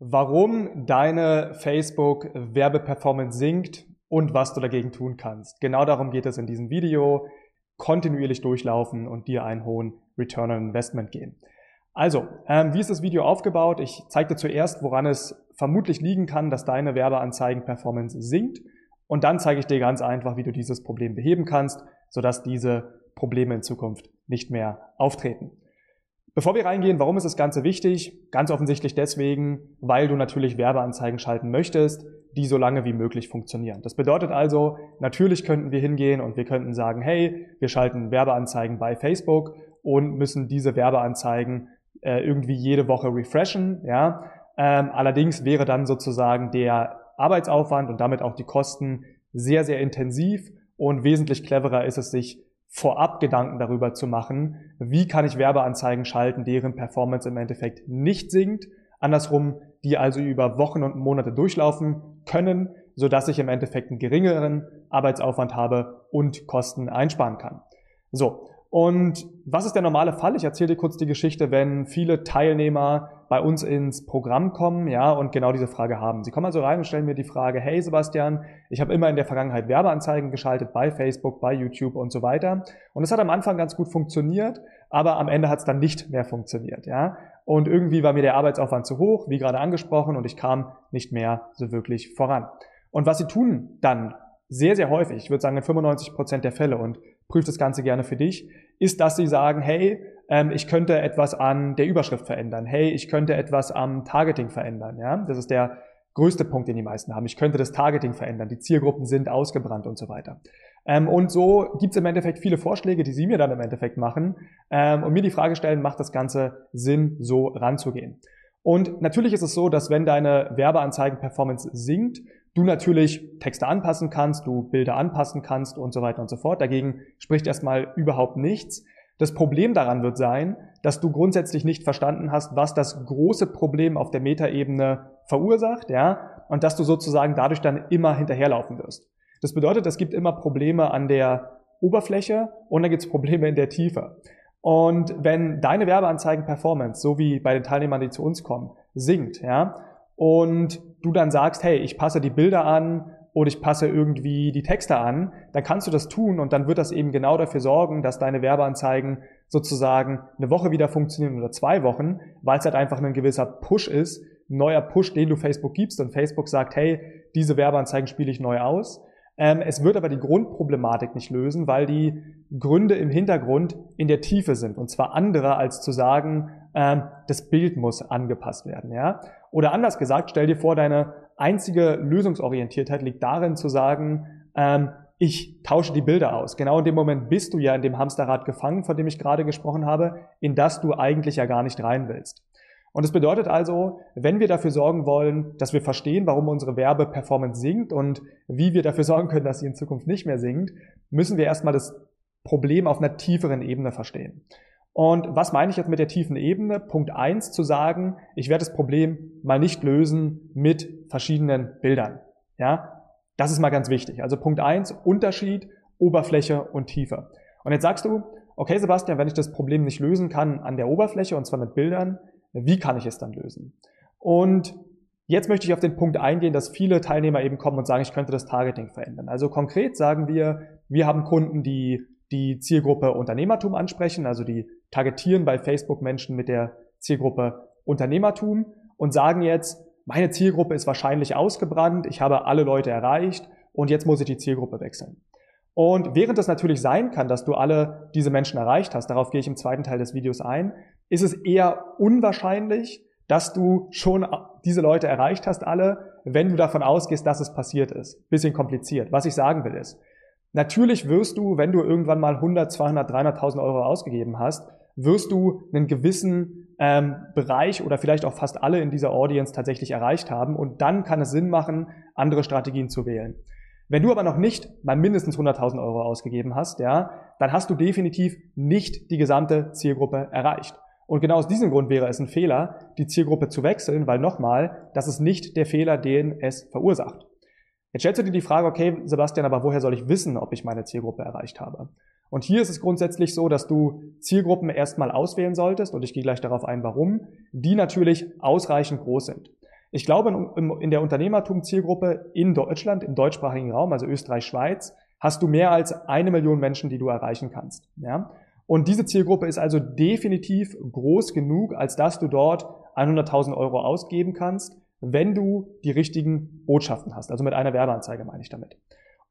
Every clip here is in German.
warum deine Facebook-Werbeperformance sinkt und was du dagegen tun kannst. Genau darum geht es in diesem Video. Kontinuierlich durchlaufen und dir einen hohen Return on Investment geben. Also, ähm, wie ist das Video aufgebaut? Ich zeige dir zuerst, woran es vermutlich liegen kann, dass deine Werbeanzeigen-Performance sinkt. Und dann zeige ich dir ganz einfach, wie du dieses Problem beheben kannst, sodass diese Probleme in Zukunft nicht mehr auftreten. Bevor wir reingehen, warum ist das Ganze wichtig? Ganz offensichtlich deswegen, weil du natürlich Werbeanzeigen schalten möchtest, die so lange wie möglich funktionieren. Das bedeutet also, natürlich könnten wir hingehen und wir könnten sagen, hey, wir schalten Werbeanzeigen bei Facebook und müssen diese Werbeanzeigen äh, irgendwie jede Woche refreshen. Ja? Ähm, allerdings wäre dann sozusagen der Arbeitsaufwand und damit auch die Kosten sehr, sehr intensiv und wesentlich cleverer ist es, sich vorab Gedanken darüber zu machen, wie kann ich Werbeanzeigen schalten, deren Performance im Endeffekt nicht sinkt, andersrum, die also über Wochen und Monate durchlaufen können, so dass ich im Endeffekt einen geringeren Arbeitsaufwand habe und Kosten einsparen kann. So. Und was ist der normale Fall? Ich erzähle dir kurz die Geschichte, wenn viele Teilnehmer bei uns ins Programm kommen, ja, und genau diese Frage haben. Sie kommen also rein und stellen mir die Frage, hey Sebastian, ich habe immer in der Vergangenheit Werbeanzeigen geschaltet bei Facebook, bei YouTube und so weiter. Und es hat am Anfang ganz gut funktioniert, aber am Ende hat es dann nicht mehr funktioniert, ja. Und irgendwie war mir der Arbeitsaufwand zu hoch, wie gerade angesprochen, und ich kam nicht mehr so wirklich voran. Und was sie tun dann sehr, sehr häufig, ich würde sagen in 95 Prozent der Fälle und prüft das Ganze gerne für dich, ist, dass sie sagen, hey, ähm, ich könnte etwas an der Überschrift verändern. Hey, ich könnte etwas am Targeting verändern. Ja, das ist der größte Punkt, den die meisten haben. Ich könnte das Targeting verändern. Die Zielgruppen sind ausgebrannt und so weiter. Ähm, und so gibt es im Endeffekt viele Vorschläge, die Sie mir dann im Endeffekt machen ähm, und mir die Frage stellen, macht das Ganze Sinn, so ranzugehen? Und natürlich ist es so, dass wenn deine Werbeanzeigen-Performance sinkt, du natürlich Texte anpassen kannst, du Bilder anpassen kannst und so weiter und so fort. Dagegen spricht erstmal überhaupt nichts. Das Problem daran wird sein, dass du grundsätzlich nicht verstanden hast, was das große Problem auf der Metaebene verursacht, ja, und dass du sozusagen dadurch dann immer hinterherlaufen wirst. Das bedeutet, es gibt immer Probleme an der Oberfläche und dann gibt es Probleme in der Tiefe. Und wenn deine Werbeanzeigen-Performance, so wie bei den Teilnehmern, die zu uns kommen, sinkt, ja, und du dann sagst, hey, ich passe die Bilder an oder ich passe irgendwie die Texte an, dann kannst du das tun und dann wird das eben genau dafür sorgen, dass deine Werbeanzeigen sozusagen eine Woche wieder funktionieren oder zwei Wochen, weil es halt einfach ein gewisser Push ist, ein neuer Push, den du Facebook gibst und Facebook sagt, hey, diese Werbeanzeigen spiele ich neu aus. Ähm, es wird aber die Grundproblematik nicht lösen, weil die Gründe im Hintergrund in der Tiefe sind und zwar andere als zu sagen, ähm, das Bild muss angepasst werden, ja. Oder anders gesagt, stell dir vor, deine einzige Lösungsorientiertheit liegt darin zu sagen, ähm, ich tausche die Bilder aus. Genau in dem Moment bist du ja in dem Hamsterrad gefangen, von dem ich gerade gesprochen habe, in das du eigentlich ja gar nicht rein willst. Und das bedeutet also, wenn wir dafür sorgen wollen, dass wir verstehen, warum unsere Werbeperformance sinkt und wie wir dafür sorgen können, dass sie in Zukunft nicht mehr sinkt, müssen wir erstmal das Problem auf einer tieferen Ebene verstehen. Und was meine ich jetzt mit der tiefen Ebene? Punkt eins zu sagen, ich werde das Problem mal nicht lösen mit verschiedenen Bildern. Ja, das ist mal ganz wichtig. Also Punkt eins Unterschied, Oberfläche und Tiefe. Und jetzt sagst du, okay Sebastian, wenn ich das Problem nicht lösen kann an der Oberfläche und zwar mit Bildern, wie kann ich es dann lösen? Und jetzt möchte ich auf den Punkt eingehen, dass viele Teilnehmer eben kommen und sagen, ich könnte das Targeting verändern. Also konkret sagen wir, wir haben Kunden, die die Zielgruppe Unternehmertum ansprechen, also die targetieren bei Facebook Menschen mit der Zielgruppe Unternehmertum und sagen jetzt, meine Zielgruppe ist wahrscheinlich ausgebrannt, ich habe alle Leute erreicht und jetzt muss ich die Zielgruppe wechseln. Und während es natürlich sein kann, dass du alle diese Menschen erreicht hast, darauf gehe ich im zweiten Teil des Videos ein, ist es eher unwahrscheinlich, dass du schon diese Leute erreicht hast, alle, wenn du davon ausgehst, dass es passiert ist. Bisschen kompliziert. Was ich sagen will ist, Natürlich wirst du, wenn du irgendwann mal 100, 200, 300.000 Euro ausgegeben hast, wirst du einen gewissen ähm, Bereich oder vielleicht auch fast alle in dieser Audience tatsächlich erreicht haben und dann kann es Sinn machen, andere Strategien zu wählen. Wenn du aber noch nicht mal mindestens 100.000 Euro ausgegeben hast, ja, dann hast du definitiv nicht die gesamte Zielgruppe erreicht. Und genau aus diesem Grund wäre es ein Fehler, die Zielgruppe zu wechseln, weil nochmal, das ist nicht der Fehler, den es verursacht. Jetzt stellst du dir die Frage, okay, Sebastian, aber woher soll ich wissen, ob ich meine Zielgruppe erreicht habe? Und hier ist es grundsätzlich so, dass du Zielgruppen erstmal auswählen solltest, und ich gehe gleich darauf ein, warum, die natürlich ausreichend groß sind. Ich glaube, in der Unternehmertum-Zielgruppe in Deutschland, im deutschsprachigen Raum, also Österreich, Schweiz, hast du mehr als eine Million Menschen, die du erreichen kannst. Ja? Und diese Zielgruppe ist also definitiv groß genug, als dass du dort 100.000 Euro ausgeben kannst, wenn du die richtigen Botschaften hast. Also mit einer Werbeanzeige meine ich damit.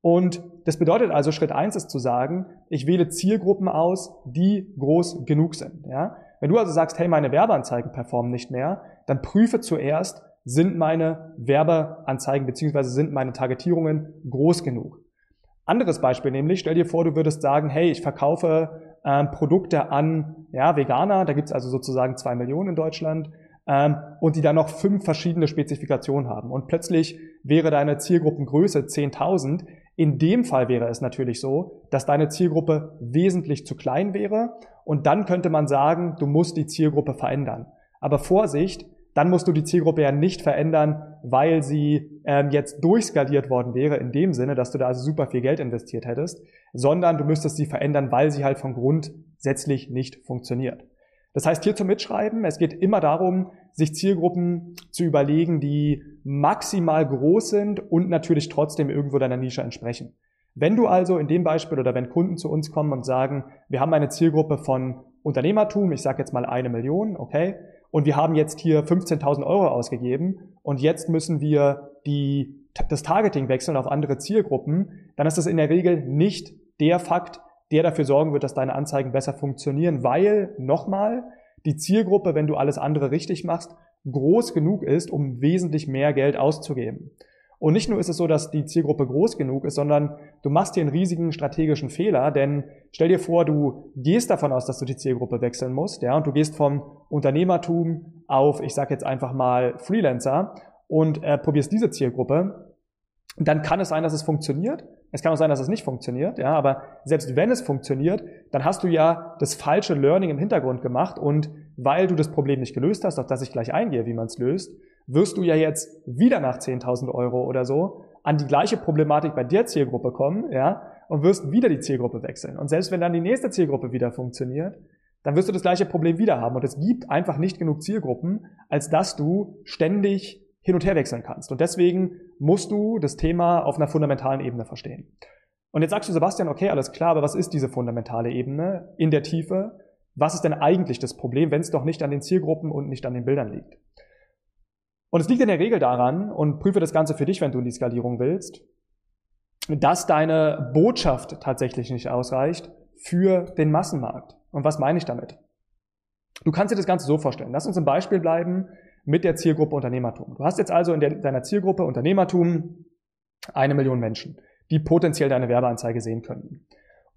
Und das bedeutet also, Schritt eins ist zu sagen, ich wähle Zielgruppen aus, die groß genug sind. Ja? Wenn du also sagst, hey, meine Werbeanzeigen performen nicht mehr, dann prüfe zuerst, sind meine Werbeanzeigen beziehungsweise sind meine Targetierungen groß genug. Anderes Beispiel nämlich, stell dir vor, du würdest sagen, hey, ich verkaufe ähm, Produkte an ja, Veganer, da gibt's also sozusagen zwei Millionen in Deutschland, und die dann noch fünf verschiedene Spezifikationen haben. Und plötzlich wäre deine Zielgruppengröße 10.000, in dem Fall wäre es natürlich so, dass deine Zielgruppe wesentlich zu klein wäre und dann könnte man sagen, du musst die Zielgruppe verändern. Aber Vorsicht, dann musst du die Zielgruppe ja nicht verändern, weil sie ähm, jetzt durchskaliert worden wäre, in dem Sinne, dass du da also super viel Geld investiert hättest, sondern du müsstest sie verändern, weil sie halt von grundsätzlich nicht funktioniert. Das heißt, hier zum Mitschreiben, es geht immer darum, sich Zielgruppen zu überlegen, die maximal groß sind und natürlich trotzdem irgendwo deiner Nische entsprechen. Wenn du also in dem Beispiel oder wenn Kunden zu uns kommen und sagen, wir haben eine Zielgruppe von Unternehmertum, ich sage jetzt mal eine Million, okay, und wir haben jetzt hier 15.000 Euro ausgegeben und jetzt müssen wir die, das Targeting wechseln auf andere Zielgruppen, dann ist das in der Regel nicht der Fakt, der dafür sorgen wird, dass deine Anzeigen besser funktionieren, weil nochmal die Zielgruppe, wenn du alles andere richtig machst, groß genug ist, um wesentlich mehr Geld auszugeben. Und nicht nur ist es so, dass die Zielgruppe groß genug ist, sondern du machst hier einen riesigen strategischen Fehler, denn stell dir vor, du gehst davon aus, dass du die Zielgruppe wechseln musst, ja, und du gehst vom Unternehmertum auf, ich sag jetzt einfach mal Freelancer und äh, probierst diese Zielgruppe, dann kann es sein, dass es funktioniert, es kann auch sein, dass es nicht funktioniert, ja, aber selbst wenn es funktioniert, dann hast du ja das falsche Learning im Hintergrund gemacht und weil du das Problem nicht gelöst hast, auf das ich gleich eingehe, wie man es löst, wirst du ja jetzt wieder nach 10.000 Euro oder so an die gleiche Problematik bei der Zielgruppe kommen, ja, und wirst wieder die Zielgruppe wechseln. Und selbst wenn dann die nächste Zielgruppe wieder funktioniert, dann wirst du das gleiche Problem wieder haben. Und es gibt einfach nicht genug Zielgruppen, als dass du ständig hin und her wechseln kannst. Und deswegen musst du das Thema auf einer fundamentalen Ebene verstehen. Und jetzt sagst du, Sebastian, okay, alles klar, aber was ist diese fundamentale Ebene in der Tiefe? Was ist denn eigentlich das Problem, wenn es doch nicht an den Zielgruppen und nicht an den Bildern liegt? Und es liegt in der Regel daran, und prüfe das Ganze für dich, wenn du in die Skalierung willst, dass deine Botschaft tatsächlich nicht ausreicht für den Massenmarkt. Und was meine ich damit? Du kannst dir das Ganze so vorstellen. Lass uns ein Beispiel bleiben mit der Zielgruppe Unternehmertum. Du hast jetzt also in deiner Zielgruppe Unternehmertum eine Million Menschen, die potenziell deine Werbeanzeige sehen könnten.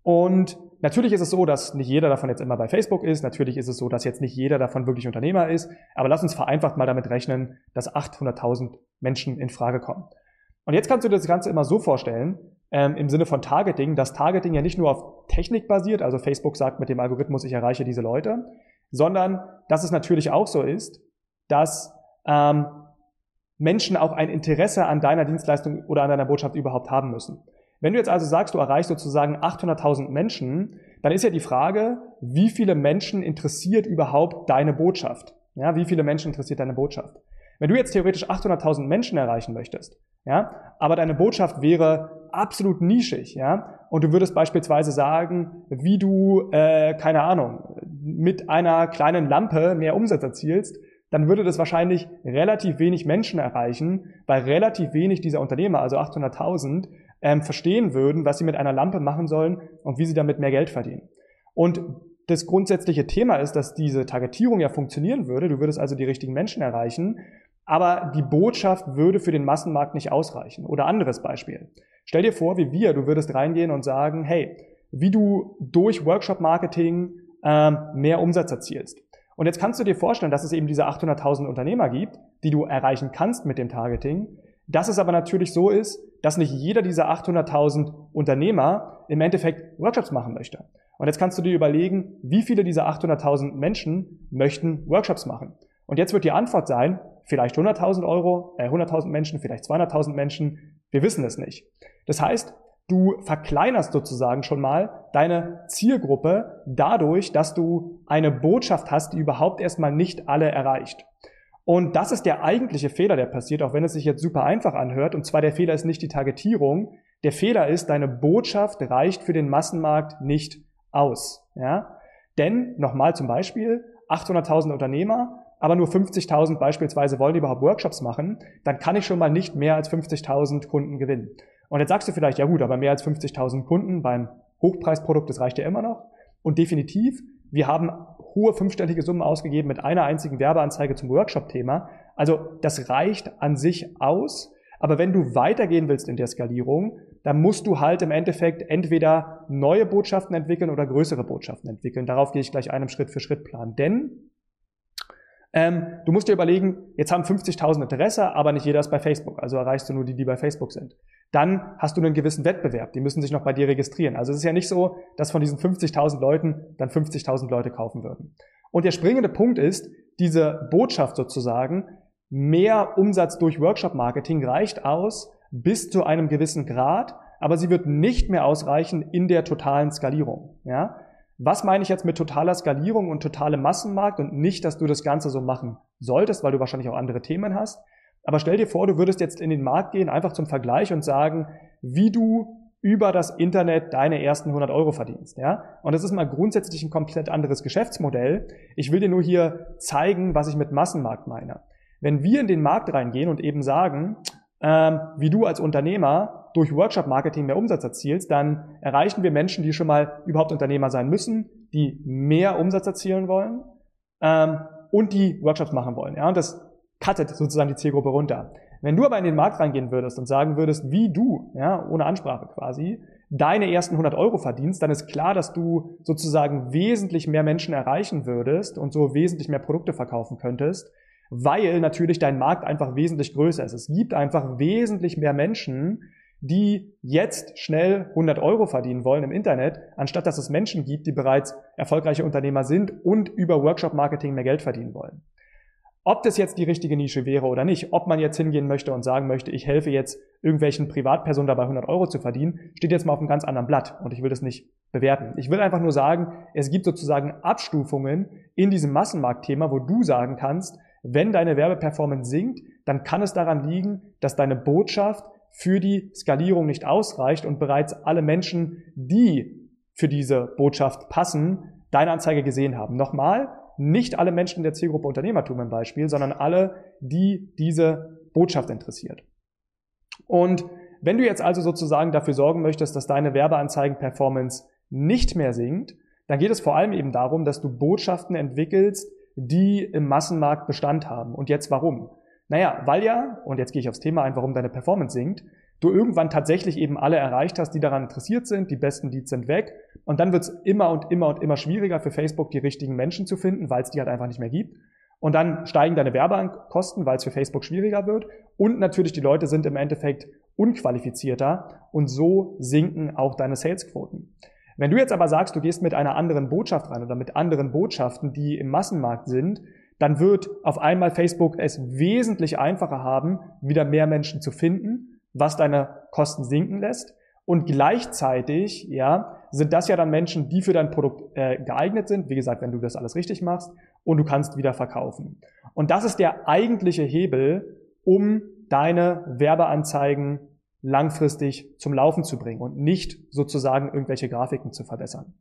Und natürlich ist es so, dass nicht jeder davon jetzt immer bei Facebook ist. Natürlich ist es so, dass jetzt nicht jeder davon wirklich Unternehmer ist. Aber lass uns vereinfacht mal damit rechnen, dass 800.000 Menschen in Frage kommen. Und jetzt kannst du dir das Ganze immer so vorstellen, ähm, im Sinne von Targeting, dass Targeting ja nicht nur auf Technik basiert, also Facebook sagt mit dem Algorithmus, ich erreiche diese Leute, sondern dass es natürlich auch so ist, dass ähm, Menschen auch ein Interesse an deiner Dienstleistung oder an deiner Botschaft überhaupt haben müssen. Wenn du jetzt also sagst, du erreichst sozusagen 800.000 Menschen, dann ist ja die Frage, wie viele Menschen interessiert überhaupt deine Botschaft? Ja, wie viele Menschen interessiert deine Botschaft? Wenn du jetzt theoretisch 800.000 Menschen erreichen möchtest, ja, aber deine Botschaft wäre absolut nischig, ja, und du würdest beispielsweise sagen, wie du, äh, keine Ahnung, mit einer kleinen Lampe mehr Umsatz erzielst, dann würde das wahrscheinlich relativ wenig Menschen erreichen, weil relativ wenig dieser Unternehmer, also 800.000, ähm, verstehen würden, was sie mit einer Lampe machen sollen und wie sie damit mehr Geld verdienen. Und das grundsätzliche Thema ist, dass diese Targetierung ja funktionieren würde. Du würdest also die richtigen Menschen erreichen, aber die Botschaft würde für den Massenmarkt nicht ausreichen. Oder anderes Beispiel. Stell dir vor, wie wir, du würdest reingehen und sagen, hey, wie du durch Workshop-Marketing ähm, mehr Umsatz erzielst. Und jetzt kannst du dir vorstellen, dass es eben diese 800.000 Unternehmer gibt, die du erreichen kannst mit dem Targeting. Dass es aber natürlich so ist, dass nicht jeder dieser 800.000 Unternehmer im Endeffekt Workshops machen möchte. Und jetzt kannst du dir überlegen, wie viele dieser 800.000 Menschen möchten Workshops machen. Und jetzt wird die Antwort sein, vielleicht 100.000 Euro, äh 100.000 Menschen, vielleicht 200.000 Menschen. Wir wissen es nicht. Das heißt, Du verkleinerst sozusagen schon mal deine Zielgruppe dadurch, dass du eine Botschaft hast, die überhaupt erstmal nicht alle erreicht. Und das ist der eigentliche Fehler, der passiert, auch wenn es sich jetzt super einfach anhört. Und zwar der Fehler ist nicht die Targetierung. Der Fehler ist, deine Botschaft reicht für den Massenmarkt nicht aus. Ja? Denn, nochmal zum Beispiel, 800.000 Unternehmer, aber nur 50.000 beispielsweise wollen überhaupt Workshops machen, dann kann ich schon mal nicht mehr als 50.000 Kunden gewinnen. Und jetzt sagst du vielleicht, ja gut, aber mehr als 50.000 Kunden beim Hochpreisprodukt, das reicht ja immer noch. Und definitiv, wir haben hohe fünfstellige Summen ausgegeben mit einer einzigen Werbeanzeige zum Workshop-Thema. Also das reicht an sich aus. Aber wenn du weitergehen willst in der Skalierung, dann musst du halt im Endeffekt entweder neue Botschaften entwickeln oder größere Botschaften entwickeln. Darauf gehe ich gleich einem Schritt für Schritt plan. Denn ähm, du musst dir überlegen, jetzt haben 50.000 Interesse, aber nicht jeder ist bei Facebook. Also erreichst du nur die, die bei Facebook sind. Dann hast du einen gewissen Wettbewerb. Die müssen sich noch bei dir registrieren. Also es ist ja nicht so, dass von diesen 50.000 Leuten dann 50.000 Leute kaufen würden. Und der springende Punkt ist, diese Botschaft sozusagen, mehr Umsatz durch Workshop-Marketing reicht aus bis zu einem gewissen Grad, aber sie wird nicht mehr ausreichen in der totalen Skalierung. Ja? Was meine ich jetzt mit totaler Skalierung und totalem Massenmarkt und nicht, dass du das Ganze so machen solltest, weil du wahrscheinlich auch andere Themen hast. Aber stell dir vor, du würdest jetzt in den Markt gehen, einfach zum Vergleich und sagen, wie du über das Internet deine ersten 100 Euro verdienst, ja? Und das ist mal grundsätzlich ein komplett anderes Geschäftsmodell. Ich will dir nur hier zeigen, was ich mit Massenmarkt meine. Wenn wir in den Markt reingehen und eben sagen, ähm, wie du als Unternehmer durch Workshop-Marketing mehr Umsatz erzielst, dann erreichen wir Menschen, die schon mal überhaupt Unternehmer sein müssen, die mehr Umsatz erzielen wollen ähm, und die Workshops machen wollen. Ja, und das cuttet sozusagen die Zielgruppe runter. Wenn du aber in den Markt reingehen würdest und sagen würdest, wie du, ja, ohne Ansprache quasi, deine ersten 100 Euro verdienst, dann ist klar, dass du sozusagen wesentlich mehr Menschen erreichen würdest und so wesentlich mehr Produkte verkaufen könntest, weil natürlich dein Markt einfach wesentlich größer ist. Es gibt einfach wesentlich mehr Menschen, die jetzt schnell 100 Euro verdienen wollen im Internet, anstatt dass es Menschen gibt, die bereits erfolgreiche Unternehmer sind und über Workshop-Marketing mehr Geld verdienen wollen. Ob das jetzt die richtige Nische wäre oder nicht, ob man jetzt hingehen möchte und sagen möchte, ich helfe jetzt irgendwelchen Privatpersonen dabei 100 Euro zu verdienen, steht jetzt mal auf einem ganz anderen Blatt und ich will das nicht bewerten. Ich will einfach nur sagen, es gibt sozusagen Abstufungen in diesem Massenmarktthema, wo du sagen kannst, wenn deine Werbeperformance sinkt, dann kann es daran liegen, dass deine Botschaft für die Skalierung nicht ausreicht und bereits alle Menschen, die für diese Botschaft passen, deine Anzeige gesehen haben. Nochmal, nicht alle Menschen der Zielgruppe Unternehmertum im Beispiel, sondern alle, die diese Botschaft interessiert. Und wenn du jetzt also sozusagen dafür sorgen möchtest, dass deine Werbeanzeigen-Performance nicht mehr sinkt, dann geht es vor allem eben darum, dass du Botschaften entwickelst, die im Massenmarkt Bestand haben. Und jetzt warum? Naja, weil ja, und jetzt gehe ich aufs Thema ein, warum deine Performance sinkt, du irgendwann tatsächlich eben alle erreicht hast, die daran interessiert sind, die besten Leads sind weg und dann wird es immer und immer und immer schwieriger für Facebook, die richtigen Menschen zu finden, weil es die halt einfach nicht mehr gibt. Und dann steigen deine Werbekosten, weil es für Facebook schwieriger wird. Und natürlich die Leute sind im Endeffekt unqualifizierter und so sinken auch deine Salesquoten. Wenn du jetzt aber sagst, du gehst mit einer anderen Botschaft rein oder mit anderen Botschaften, die im Massenmarkt sind, dann wird auf einmal Facebook es wesentlich einfacher haben, wieder mehr Menschen zu finden, was deine Kosten sinken lässt. Und gleichzeitig, ja, sind das ja dann Menschen, die für dein Produkt äh, geeignet sind. Wie gesagt, wenn du das alles richtig machst und du kannst wieder verkaufen. Und das ist der eigentliche Hebel, um deine Werbeanzeigen langfristig zum Laufen zu bringen und nicht sozusagen irgendwelche Grafiken zu verbessern.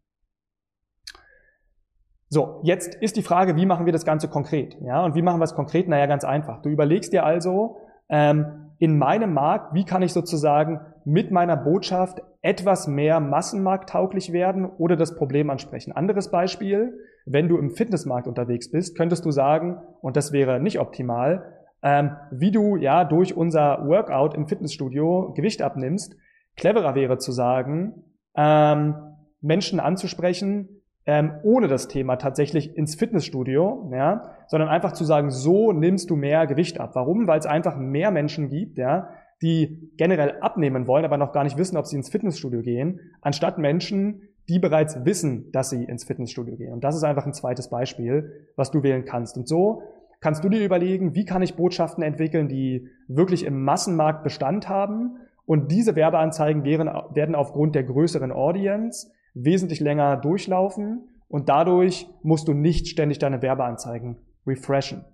So, jetzt ist die Frage, wie machen wir das Ganze konkret? Ja, und wie machen wir es konkret? Naja, ganz einfach. Du überlegst dir also, ähm, in meinem Markt, wie kann ich sozusagen mit meiner Botschaft etwas mehr massenmarkttauglich werden oder das Problem ansprechen. Anderes Beispiel, wenn du im Fitnessmarkt unterwegs bist, könntest du sagen, und das wäre nicht optimal, ähm, wie du ja durch unser Workout im Fitnessstudio Gewicht abnimmst. Cleverer wäre zu sagen, ähm, Menschen anzusprechen, ähm, ohne das Thema tatsächlich ins Fitnessstudio, ja, sondern einfach zu sagen, so nimmst du mehr Gewicht ab. Warum? Weil es einfach mehr Menschen gibt, ja, die generell abnehmen wollen, aber noch gar nicht wissen, ob sie ins Fitnessstudio gehen, anstatt Menschen, die bereits wissen, dass sie ins Fitnessstudio gehen. Und das ist einfach ein zweites Beispiel, was du wählen kannst. Und so kannst du dir überlegen, wie kann ich Botschaften entwickeln, die wirklich im Massenmarkt Bestand haben. Und diese Werbeanzeigen werden aufgrund der größeren Audience wesentlich länger durchlaufen und dadurch musst du nicht ständig deine Werbeanzeigen refreshen.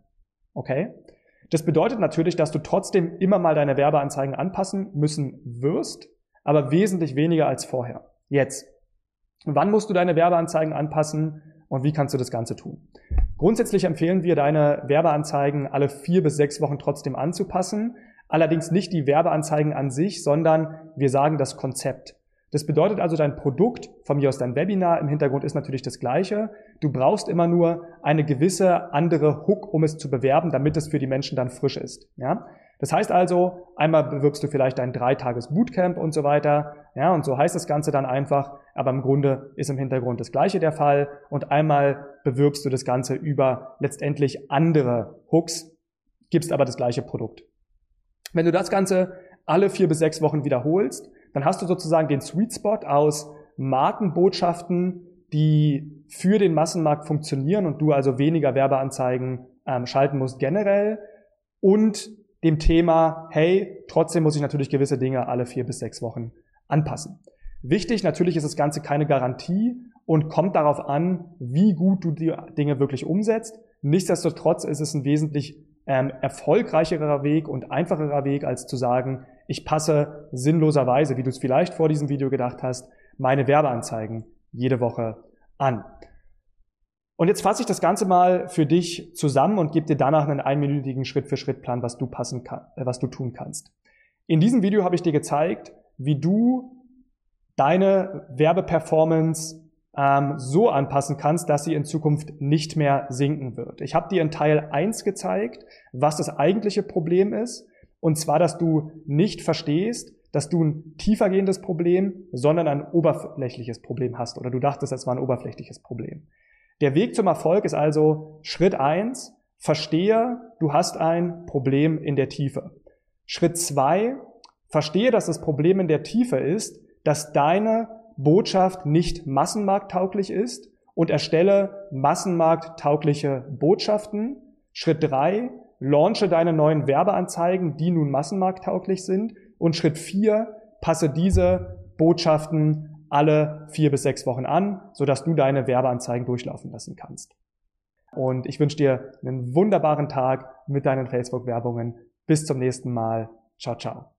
Okay? Das bedeutet natürlich, dass du trotzdem immer mal deine Werbeanzeigen anpassen müssen wirst, aber wesentlich weniger als vorher. Jetzt. Wann musst du deine Werbeanzeigen anpassen und wie kannst du das Ganze tun? Grundsätzlich empfehlen wir, deine Werbeanzeigen alle vier bis sechs Wochen trotzdem anzupassen. Allerdings nicht die Werbeanzeigen an sich, sondern wir sagen das Konzept. Das bedeutet also, dein Produkt, von mir aus dein Webinar, im Hintergrund ist natürlich das gleiche. Du brauchst immer nur eine gewisse andere Hook, um es zu bewerben, damit es für die Menschen dann frisch ist. Ja? Das heißt also, einmal bewirbst du vielleicht ein dreitages Bootcamp und so weiter. Ja, und so heißt das Ganze dann einfach. Aber im Grunde ist im Hintergrund das Gleiche der Fall. Und einmal bewirbst du das Ganze über letztendlich andere Hooks, gibst aber das gleiche Produkt. Wenn du das Ganze alle vier bis sechs Wochen wiederholst, dann hast du sozusagen den Sweet Spot aus Markenbotschaften, die für den Massenmarkt funktionieren und du also weniger Werbeanzeigen ähm, schalten musst generell und dem Thema, hey, trotzdem muss ich natürlich gewisse Dinge alle vier bis sechs Wochen anpassen. Wichtig, natürlich ist das Ganze keine Garantie und kommt darauf an, wie gut du die Dinge wirklich umsetzt. Nichtsdestotrotz ist es ein wesentlich ähm, erfolgreicherer Weg und einfacherer Weg, als zu sagen, ich passe sinnloserweise, wie du es vielleicht vor diesem Video gedacht hast, meine Werbeanzeigen jede Woche an. Und jetzt fasse ich das Ganze mal für dich zusammen und gebe dir danach einen einminütigen Schritt-für-Schritt-Plan, was du passen kann, äh, was du tun kannst. In diesem Video habe ich dir gezeigt, wie du deine Werbeperformance ähm, so anpassen kannst, dass sie in Zukunft nicht mehr sinken wird. Ich habe dir in Teil 1 gezeigt, was das eigentliche Problem ist. Und zwar, dass du nicht verstehst, dass du ein tiefergehendes Problem, sondern ein oberflächliches Problem hast. Oder du dachtest, das war ein oberflächliches Problem. Der Weg zum Erfolg ist also Schritt eins: verstehe, du hast ein Problem in der Tiefe. Schritt zwei: verstehe, dass das Problem in der Tiefe ist, dass deine Botschaft nicht massenmarkttauglich ist und erstelle massenmarkttaugliche Botschaften. Schritt drei: launche deine neuen Werbeanzeigen, die nun massenmarkttauglich sind. Und Schritt vier: passe diese Botschaften alle vier bis sechs Wochen an, sodass du deine Werbeanzeigen durchlaufen lassen kannst. Und ich wünsche dir einen wunderbaren Tag mit deinen Facebook-Werbungen. Bis zum nächsten Mal. Ciao, ciao.